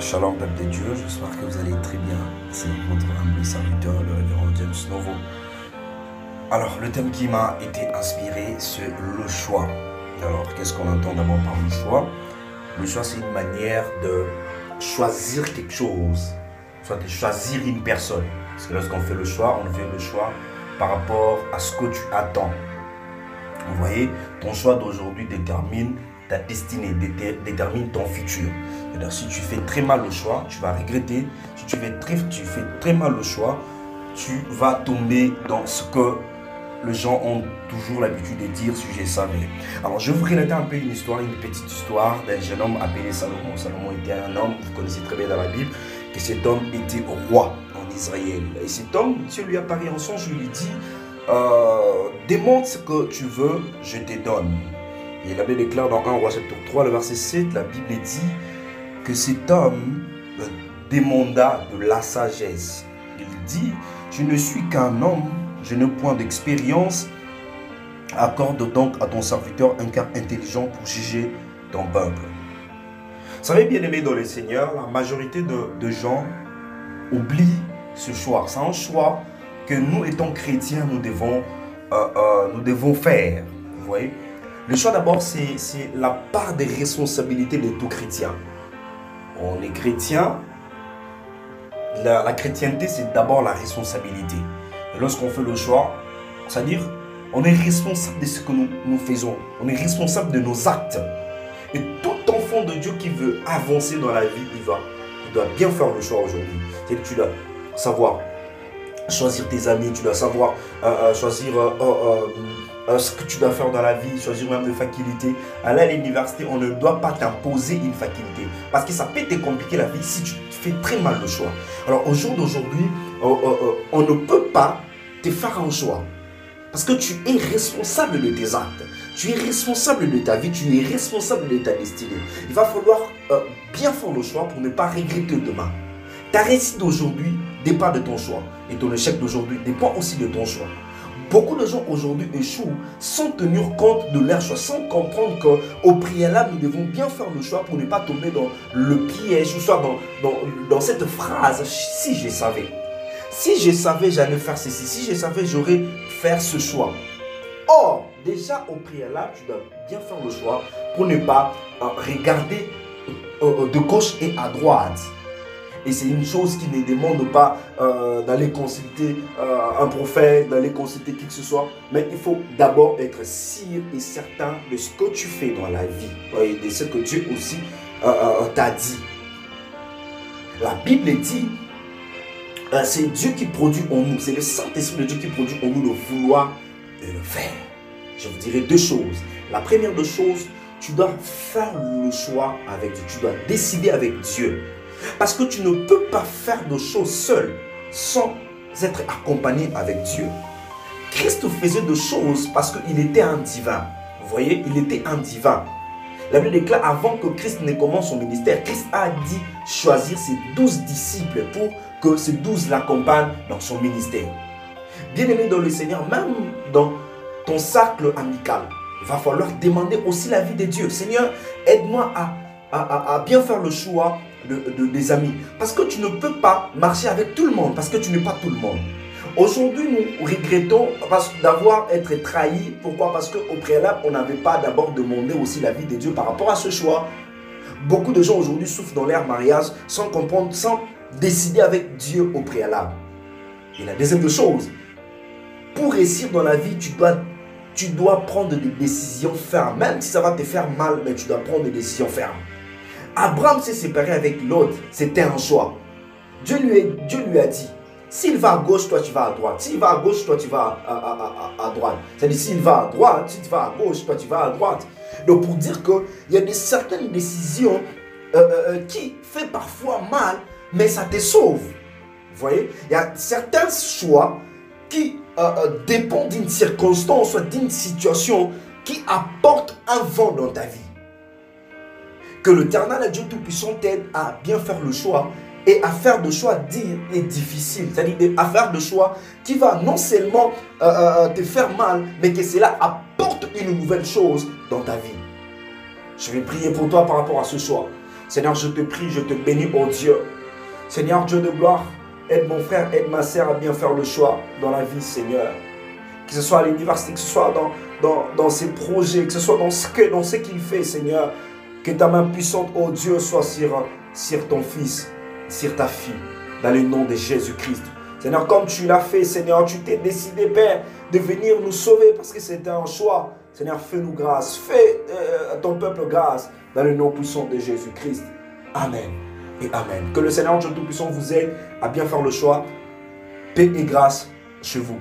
Shalom, peuple de Dieu, j'espère que vous allez très bien. C'est votre humble serviteur, le révérend James Novo. Alors, le thème qui m'a été inspiré, c'est le choix. Alors, qu'est-ce qu'on entend d'abord par le choix? Le choix, c'est une manière de choisir quelque chose, soit de choisir une personne. Parce que lorsqu'on fait le choix, on fait le choix par rapport à ce que tu attends. Vous voyez, ton choix d'aujourd'hui détermine ta destinée, détermine ton futur. Si tu fais très mal le choix, tu vas regretter. Si tu fais très, mal le choix, tu vas tomber dans ce que les gens ont toujours l'habitude de dire si je. Alors, je vais vous relater un peu une histoire, une petite histoire d'un jeune homme appelé Salomon. Salomon était un homme, vous connaissez très bien dans la Bible, que cet homme était roi en Israël. Et cet homme, Dieu lui apparaît en songe, lui dit euh, Demande ce que tu veux, je te donne. Et il avait déclaré dans 1 roi chapitre 3, le verset 7, la Bible dit que cet homme euh, demanda de la sagesse. Il dit Je ne suis qu'un homme je n'ai point d'expérience. Accorde donc à ton serviteur un cœur intelligent pour juger ton peuple. Vous savez, bien aimé dans le Seigneur, la majorité de, gens oublient ce choix. C'est un choix que nous, étant chrétiens, nous devons, euh, euh, nous devons faire. Vous voyez? Le choix d'abord, c'est la part des responsabilités de tout chrétien. On est chrétien. La, chrétienté, c'est d'abord la responsabilité lorsqu'on fait le choix, c'est-à-dire, on est responsable de ce que nous, faisons. On est responsable de nos actes. Et tout enfant de Dieu qui veut avancer dans la vie, il va, il doit bien faire le choix aujourd'hui. C'est-à-dire tu dois savoir choisir tes amis, tu dois savoir euh, euh, choisir euh, ce que tu dois faire dans la vie, choisir même des facultés. Aller à l'université, on ne doit pas t'imposer une faculté. Parce que ça peut te compliquer la vie si tu fais très mal le choix. Alors au jour d'aujourd'hui, on ne peut pas te faire un choix. Parce que tu es responsable de tes actes. Tu es responsable de ta vie. Tu es responsable de ta destinée. Il va falloir euh, bien faire le choix pour ne pas regretter demain. Ta réussite d'aujourd'hui dépend de ton choix. Et ton échec d'aujourd'hui dépend aussi de ton choix. Beaucoup de gens aujourd'hui échouent sans tenir compte de leur choix, sans comprendre qu'au préalable, nous devons bien faire le choix pour ne pas tomber dans le piège, ou soit dans, cette phrase, si je savais. Si je savais, j'allais faire ceci. Si je savais, j'aurais faire ce choix. Or, déjà au préalable, tu dois bien faire le choix pour ne pas euh, regarder euh, euh, de gauche et à droite. Et c'est une chose qui ne demande pas d'aller consulter un prophète, d'aller consulter qui que ce soit. Mais il faut d'abord être sûr et certain de ce que tu fais dans la vie. Et de ce que Dieu aussi t'a dit. La Bible dit euh, c'est Dieu qui produit en nous, c'est le Saint-Esprit de Dieu qui produit en nous le vouloir et le faire. Je vous dirai deux choses. La première des choses, tu dois faire le choix avec Dieu. Tu dois décider avec Dieu. Parce que tu ne peux pas faire de choses seul sans être accompagné avec Dieu. Christ faisait de choses parce qu'il était un divin. Vous voyez, il était un divin. La Bible déclare avant que Christ ne commence son ministère, Christ a dit choisir ses douze disciples pour que ces douze l'accompagnent dans son ministère. Bien-aimé dans le Seigneur, même dans ton cercle amical, il va falloir demander aussi la vie de Dieu. Seigneur, aide-moi à, bien faire le choix de, des amis. Parce que tu ne peux pas marcher avec tout le monde, parce que tu n'es pas tout le monde. Aujourd'hui, nous regrettons d'avoir été trahis. Pourquoi? Parce qu'au préalable, on n'avait pas d'abord demandé aussi la vie de Dieu par rapport à ce choix. Beaucoup de gens aujourd'hui souffrent dans leur mariage sans comprendre, sans décider avec Dieu au préalable. Et la deuxième chose, pour réussir dans la vie, tu dois, tu dois prendre des décisions fermes. Même si ça va te faire mal, mais tu dois prendre des décisions fermes. Abraham s'est séparé avec l'autre, c'était un choix. Dieu lui, a dit, s'il va à gauche, toi tu vas à droite. S'il va à gauche, toi tu vas à, droite. C'est-à-dire s'il va à droite, si tu vas à gauche, toi tu vas à droite. Donc pour dire qu'il y a des certaines décisions euh, euh, euh, qui fait parfois mal, mais ça te sauve. Vous voyez? Il y a certains choix qui dépendent d'une circonstance, d'une situation qui apporte un vent dans ta vie. Que l'éternel Dieu Tout-Puissant t'aide à bien faire le choix et à faire de choix dire et difficile. C'est-à-dire à faire de choix qui va non seulement euh, te faire mal, mais que cela apporte une nouvelle chose dans ta vie. Je vais prier pour toi par rapport à ce choix. Seigneur, je te prie, je te bénis, oh Dieu. Seigneur, Dieu de gloire, aide mon frère, aide ma sœur à bien faire le choix dans la vie, Seigneur. Que ce soit à l'université, que ce soit dans, dans, dans ses projets, que ce soit dans ce qu'il ce qu'il fait, Seigneur. Que ta main puissante, oh Dieu, soit sur, ton fils, sur ta fille, dans le nom de Jésus-Christ. Seigneur, comme tu l'as fait, Seigneur, tu t'es décidé, Père, de venir nous sauver parce que c'était un choix. Seigneur, fais-nous grâce. Fais euh, à ton peuple grâce dans le nom puissant de Jésus-Christ. Amen et Amen. Que le Seigneur Dieu Tout-Puissant vous aide à bien faire le choix. Paix et grâce chez vous.